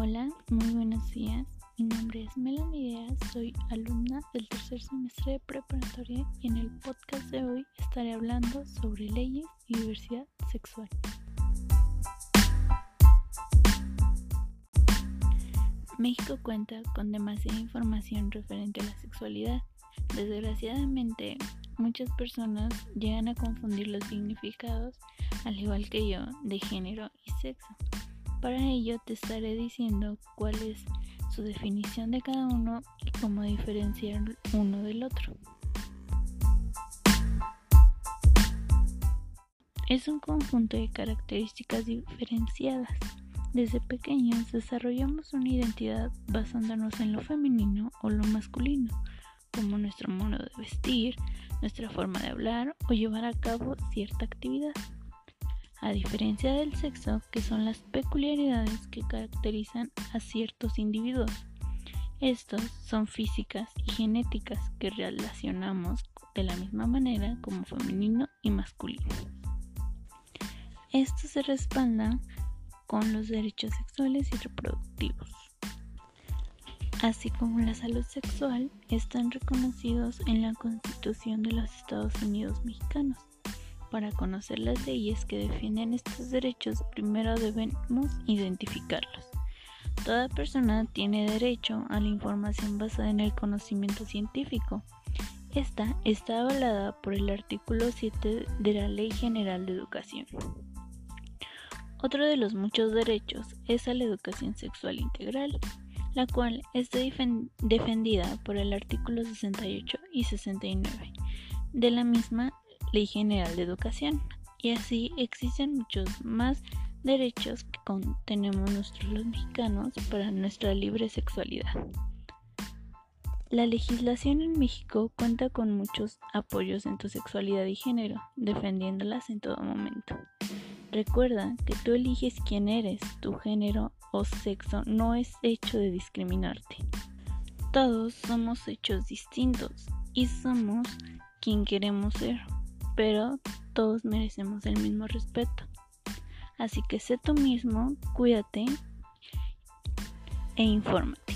Hola, muy buenos días. Mi nombre es Melanie soy alumna del tercer semestre de preparatoria y en el podcast de hoy estaré hablando sobre leyes y diversidad sexual. México cuenta con demasiada información referente a la sexualidad. Desgraciadamente, muchas personas llegan a confundir los significados, al igual que yo, de género y sexo. Para ello te estaré diciendo cuál es su definición de cada uno y cómo diferenciar uno del otro. Es un conjunto de características diferenciadas. Desde pequeños desarrollamos una identidad basándonos en lo femenino o lo masculino, como nuestro modo de vestir, nuestra forma de hablar o llevar a cabo cierta actividad a diferencia del sexo, que son las peculiaridades que caracterizan a ciertos individuos. Estos son físicas y genéticas que relacionamos de la misma manera como femenino y masculino. Esto se respalda con los derechos sexuales y reproductivos, así como la salud sexual, están reconocidos en la Constitución de los Estados Unidos mexicanos. Para conocer las leyes que defienden estos derechos, primero debemos identificarlos. Toda persona tiene derecho a la información basada en el conocimiento científico. Esta está avalada por el artículo 7 de la Ley General de Educación. Otro de los muchos derechos es a la educación sexual integral, la cual está defendida por el artículo 68 y 69 de la misma Ley General de Educación. Y así existen muchos más derechos que tenemos nosotros los mexicanos para nuestra libre sexualidad. La legislación en México cuenta con muchos apoyos en tu sexualidad y género, defendiéndolas en todo momento. Recuerda que tú eliges quién eres, tu género o sexo no es hecho de discriminarte. Todos somos hechos distintos y somos quien queremos ser pero todos merecemos el mismo respeto. Así que sé tú mismo, cuídate e infórmate.